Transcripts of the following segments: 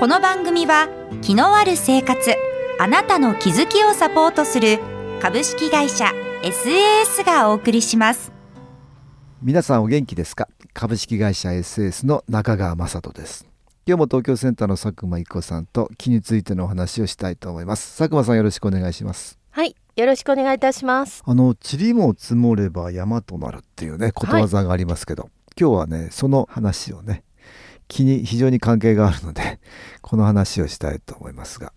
この番組は気のある生活あなたの気づきをサポートする株式会社 SAS がお送りします。皆さんお元気ですか？株式会社 SAS の中川雅人です。今日も東京センターの佐久間一子さんと気についてのお話をしたいと思います。佐久間さんよろしくお願いします。はいよろしくお願いいたします。あの塵も積もれば山となるっていうねことわざがありますけど、はい、今日はねその話をね気に非常に関係があるのでこの話をしたいと思いますが。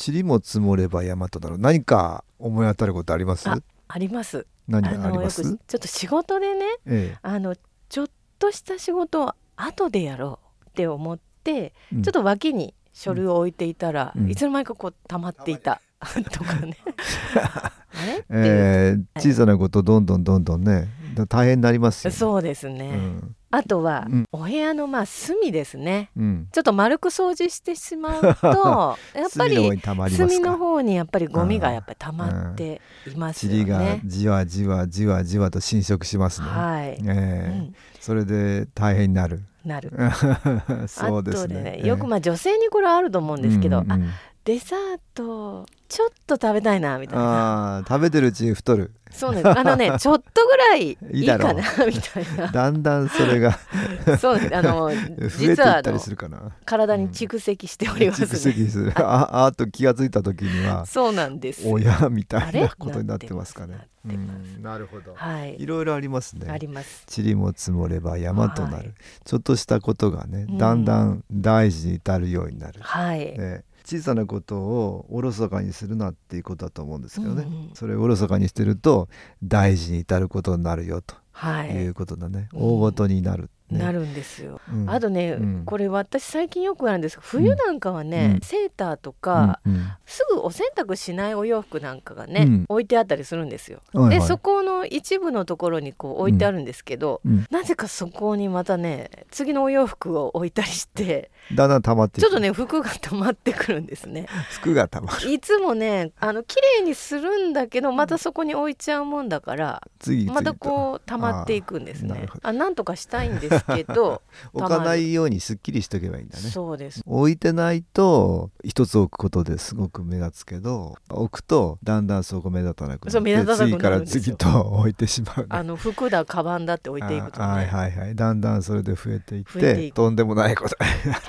塵も積もれば山となる。何か思い当たることあります？あります。何あります？ちょっと仕事でね、ええ、あのちょっとした仕事を後でやろうって思って、うん、ちょっと脇に書類を置いていたら、うん、いつの間にかこう溜まっていた。とかね。えー、小さなことどんどんどんどんね大変になりますよ、ね、そうですね、うん、あとは、うん、お部屋のまあ隅ですね、うん、ちょっと丸く掃除してしまうと やっぱり隅の方にやっぱりゴミがやっぱり溜まっていますよね。塵がじわじわじわじわと侵食しますね。はい。えーそれで大変になる。なる。そうですね。ねよくまあ女性にこれあると思うんですけど、うんうん、あデザートちょっと食べたいなみたいな食べてるうちに太るそうねあのね ちょっとぐらいいいかな みたいな。だんだんそれが そうあの実は体に蓄積しております、ね、蓄積する。ああと気が付いた時にはそうなんです。親みたいなことになってますかね。なるほど、はい、いろいろありますね。あります。塵も積もれば山となる、はい、ちょっとしたことがねだんだん大事に至るようになる、はい、ね小さなことをおろそかにするなっていうことだと思うんですけどね、うん、それをおろそかにしてると大事に至ることになるよと、はい、いうことだね。大ごとになるね、なるんですよ、うん、あとね、うん、これ私最近よくあるんですが冬なんかはね、うん、セーターとか、すぐお洗濯しないお洋服なんかがね、置いてあったりするんですよ。はい、でそこの一部のところにこう置いてあるんですけど、なぜかそこにまたね次のお洋服を置いたりしてだんだん溜まってちょっとね服が溜まってくるんですね。服が溜まる。いつもねあの綺麗にするんだけどまたそこに置いちゃうもんだからまたこう溜まっていくんですね。あなんとかしたいんですけど 置かないようにすっきりしとけばいいんだね。そうです。置いてないと一つ置くことですごく目立つけど置くとだんだんそこ目立たなくなって次から次と置いてしまう、ね、あの服だカバンだって置いていくと、ね、はいはいはい。だんだんそれで増えていってとんでもないこと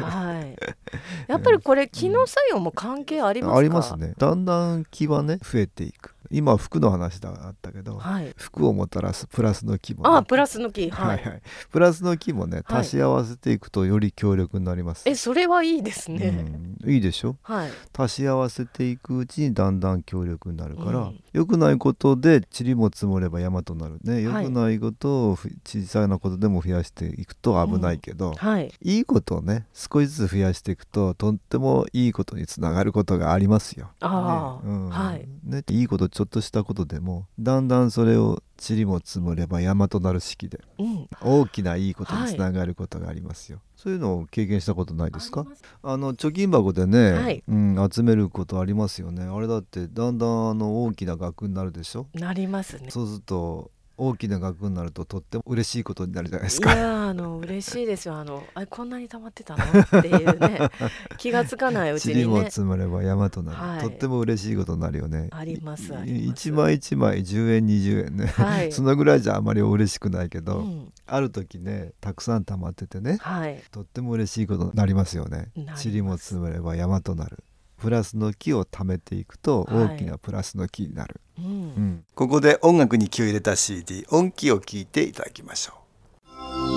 はい。やっぱりこれ気の作用も関係ありますか、ありますね。だんだん気はね増えていく今服の話だったけど、はい、服をもたらすプラスの木も、ね、あプラスの木、はい、はいはい。プラスの木もね足し合わせていくとより強力になります、えそれはいいですね、うん、いいでしょ、はい、足し合わせていくうちにだんだん強力になるから、うん、よくないことで塵も積もれば山となるね。よくないことを小さなことでも増やしていくと危ないけど、うん、はい、いいことをね少しずつ増やしていくととってもいいことにつながることがありますよ。あね。うん、はい。ね、いいことちょっとしたことでもだんだんそれを塵も積もれば山となる式で、うん、大きないいことにつながることがありますよ、はい、そういうのを経験したことないですか？あの貯金箱でね、はい、うん、集めることありますよね。あれだってだんだんあの大きな額になるでしょ？なりますね。そうすると大きな額になるととっても嬉しいことになるじゃないですか。いやあの嬉しいですよ。あのあこんなに溜まってたの？っていうね。気がつかないうちに、ね、も積まれば山となる、はい、とっても嬉しいことになるよね。あります一枚一枚10円20円ね、はい、そのぐらいじゃあまり嬉しくないけど、うん、ある時ねたくさん溜まっててね、はい、とっても嬉しいことになりますよね。塵も積まれば山となる。プラスの木を貯めていくと大きなプラスの木になる、はいうん、ここで音楽に気を入れた CD 音気を聞いていただきましょ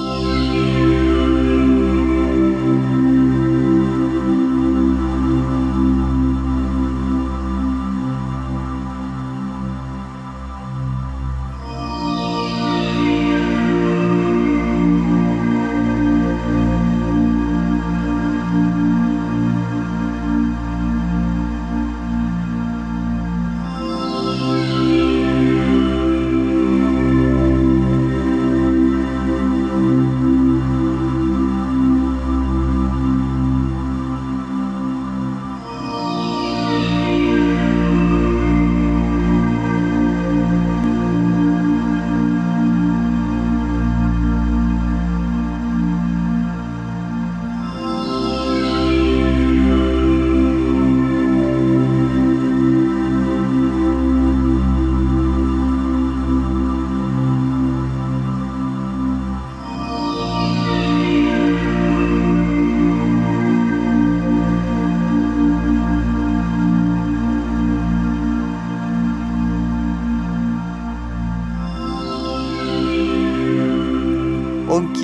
う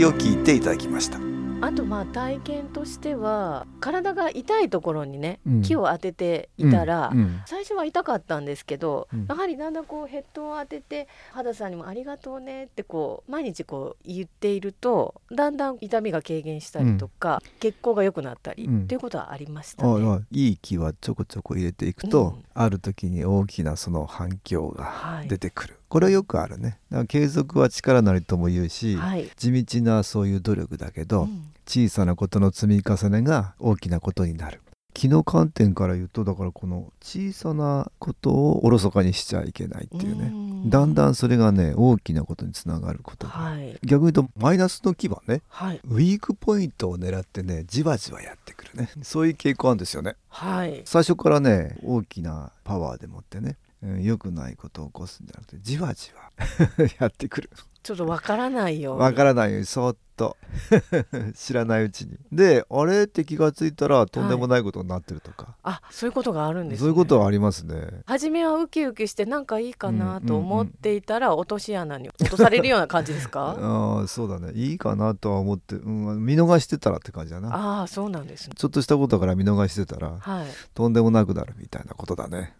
を聞いていただきました。体験としては体が痛いところにね、うん、木を当てていたら、うん。うん、最初は痛かったんですけど、やはりだんだんこうヘッドを当てて肌さんにも「ありがとうね」ってこう毎日こう言っているとだんだん痛みが軽減したりとか、血行が良くなったり、っていうことはありましたね。いい気はちょこちょこ入れていくと、ある時に大きなその反響が出てくる。はいこれはよくあるね。継続は力なりとも言うし、はい、地道なそういう努力だけど、うん、小さなことの積み重ねが大きなことになる。気の観点から言うとだからこの小さなことをおろそかにしちゃいけないっていうね。だんだんそれがね大きなことにつながることが、はい、逆に言うとマイナスの牙ね、はい、ウィークポイントを狙ってねじわじわやってくるね。そういう傾向あるんですよね、はい、最初からね大きなパワーでもってね良くないことを起こすんじゃなくてじわじわ やってくる。ちょっとわからないよわからないよそっと 知らないうちに。であれって気が付いたらとんでもないことになってるとか、はい、あそういうことがあるんです、ね、そういうことはありますね。初めはウキウキしてなんかいいかなと思っていたら、落とし穴に落とされるような感じですか？ああそうだね。いいかなとは思って、うん、見逃してたらって感じだな。ああそうなんです、ね、ちょっとしたことから見逃してたら、はい、とんでもなくなるみたいなことだね。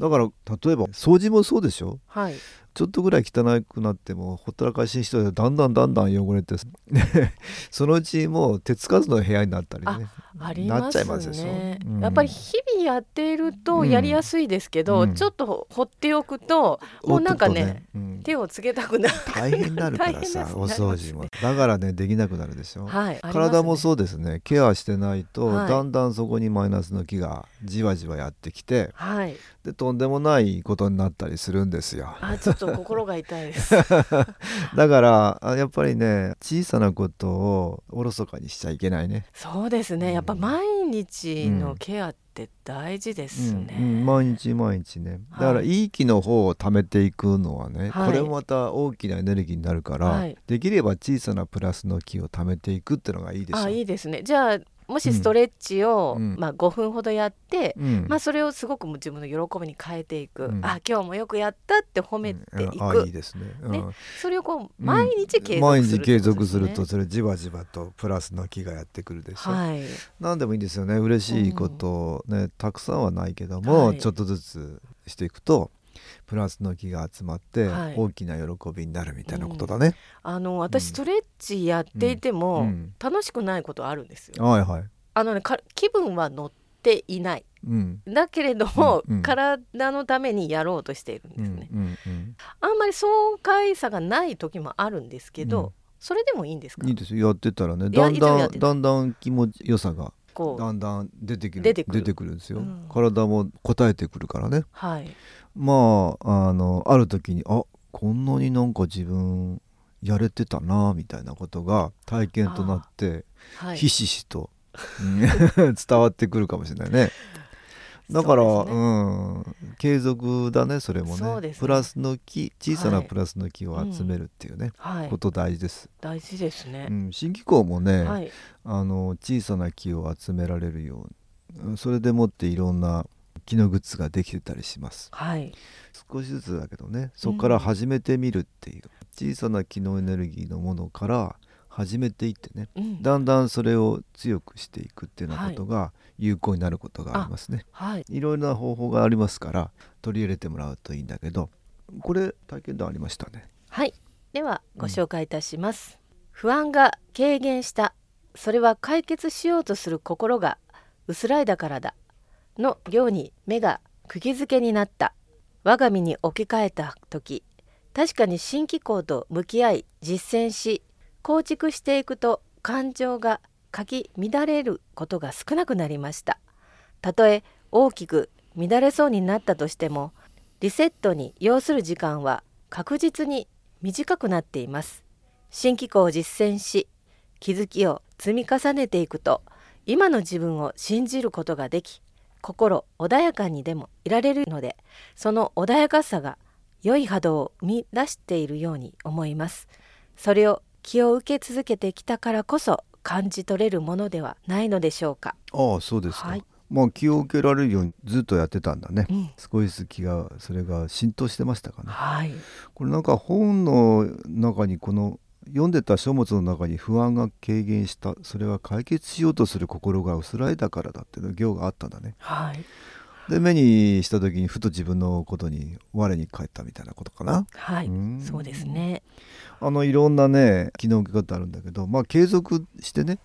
だから例えば掃除もそうでしょ？はいちょっとぐらい汚くなってもほったらかしにしてだんだんだんだん汚れて そのうちもう手つかずの部屋になったりねありますね、うん、やっぱり日々やっているとやりやすいですけど、うん、ちょっと放っておくともうなんかね、ね。うん、手をつけたくなる。大変になるからさ、ね、お掃除も。だからねできなくなるでしょ、はい、体もそうですね。ケアしてないと、はい、だんだんそこにマイナスの気がじわじわやってきて、はい、でとんでもないことになったりするんですよ。あちょっと心が痛いです。だからやっぱりね小さなことをおろそかにしちゃいけないね。そうですね。やっぱ毎日のケアって大事ですね、うん。うん、毎日毎日ね。だからいい気の方を貯めていくのはね、はい、これもまた大きなエネルギーになるから、はい、できれば小さなプラスの気を貯めていくっていうのがいいですあいいですね。じゃあもしストレッチを、うん、まあ、5分ほどやって、うん、まあ、それをすごく自分の喜びに変えていく、うん、あ今日もよくやったって褒めていく、いいですね。ね。それをこう毎日継続する、ね、毎日継続するとそれじわじわとプラスの気がやってくるでしょ、はい、何でもいいんですよね。嬉しいことね、たくさんはないけども、はい、ちょっとずつしていくとプラスの気が集まって大きな喜びになるみたいなことだね。はいうん、あの私ストレッチやっていても、楽しくないことあるんですよ。はいはい。あのね気分は乗っていない。うん、だけれども、うんうん、体のためにやろうとしているんですね。うんうんうん、あんまり爽快さがない時もあるんですけど、それでもいいんですか？いいですやってたらね、だんだんだんだん気持ちよさがだんだん出てくる出てくるんですよ、体も応えてくるからね。はい。まああのある時にあこんなになんか自分やれてたなみたいなことが体験となって、はい、ひしひしと 伝わってくるかもしれないね。だからう、ね、うん、継続だねそれもね、ね、プラスの木小さなプラスの木を集めるっていうね、はい、こと大事です。大事ですね。うん、新機構もね、はい、あの小さな木を集められるようにそれでもっていろんな木のグッズができてたりします、はい、少しずつだけどね。そこから始めてみるっていう、うん、小さな木のエネルギーのものから始めていってね、うん、だんだんそれを強くしていくっていうようなことが有効になることがありますね、はい、いろいろな方法がありますから取り入れてもらうといいんだけどこれ体験談ありましたね。はい。ではご紹介いたします、うん、不安が軽減した。それは解決しようとする心が薄らいだからだの行に目が釘付けになった。我が身に置き換えた時確かに新機構と向き合い実践し構築していくと感情がかき乱れることが少なくなりました。たとえ大きく乱れそうになったとしてもリセットに要する時間は確実に短くなっています。新機構を実践し気づきを積み重ねていくと今の自分を信じることができ心穏やかにでもいられるのでその穏やかさが良い波動を生み出しているように思います。それを気を受け続けてきたからこそ感じ取れるものではないのでしょうか。ああそうですか、はい、まあ気を受けられるようにずっとやってたんだね、うん、少しずつ気がそれが浸透してましたかね、はい、これなんか本の中にこの読んでた書物の中に不安が軽減したそれは解決しようとする心が薄らいだからだっていう行があったんだね。はい、で目にした時にふと自分のことに我に返ったみたいなことかな。はい、そうですね。あのいろんなね機能受け方あるんだけどまあ継続してね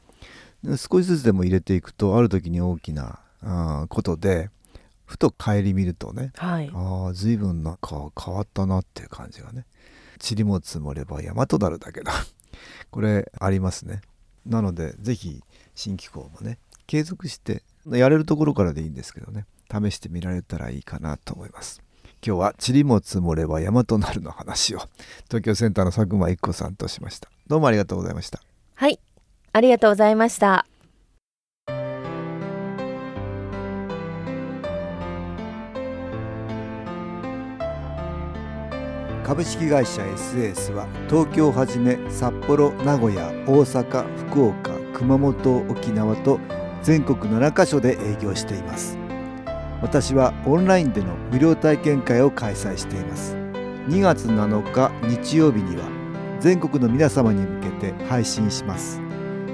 少しずつでも入れていくとある時に大きなあことでふと顧みるとね、はい、ああ随分なんか変わったなっていう感じがね塵も積もれば山となるだけど これありますね。なので是非新機構もね継続してやれるところからでいいんですけどね。試してみられたらいいかなと思います。今日は塵も積もれば山となるの話を東京センターの佐久間一子さんとしました。どうもありがとうございました。はい。ありがとうございました。株式会社 SS は東京をはじめ札幌名古屋大阪福岡熊本沖縄と全国7カ所で営業しています。私はオンラインでの無料体験会を開催しています。2月7日日曜日には全国の皆様に向けて配信します。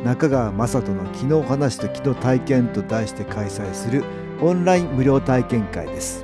中川雅人の「昨日話と昨日体験」と題して開催するオンライン無料体験会です。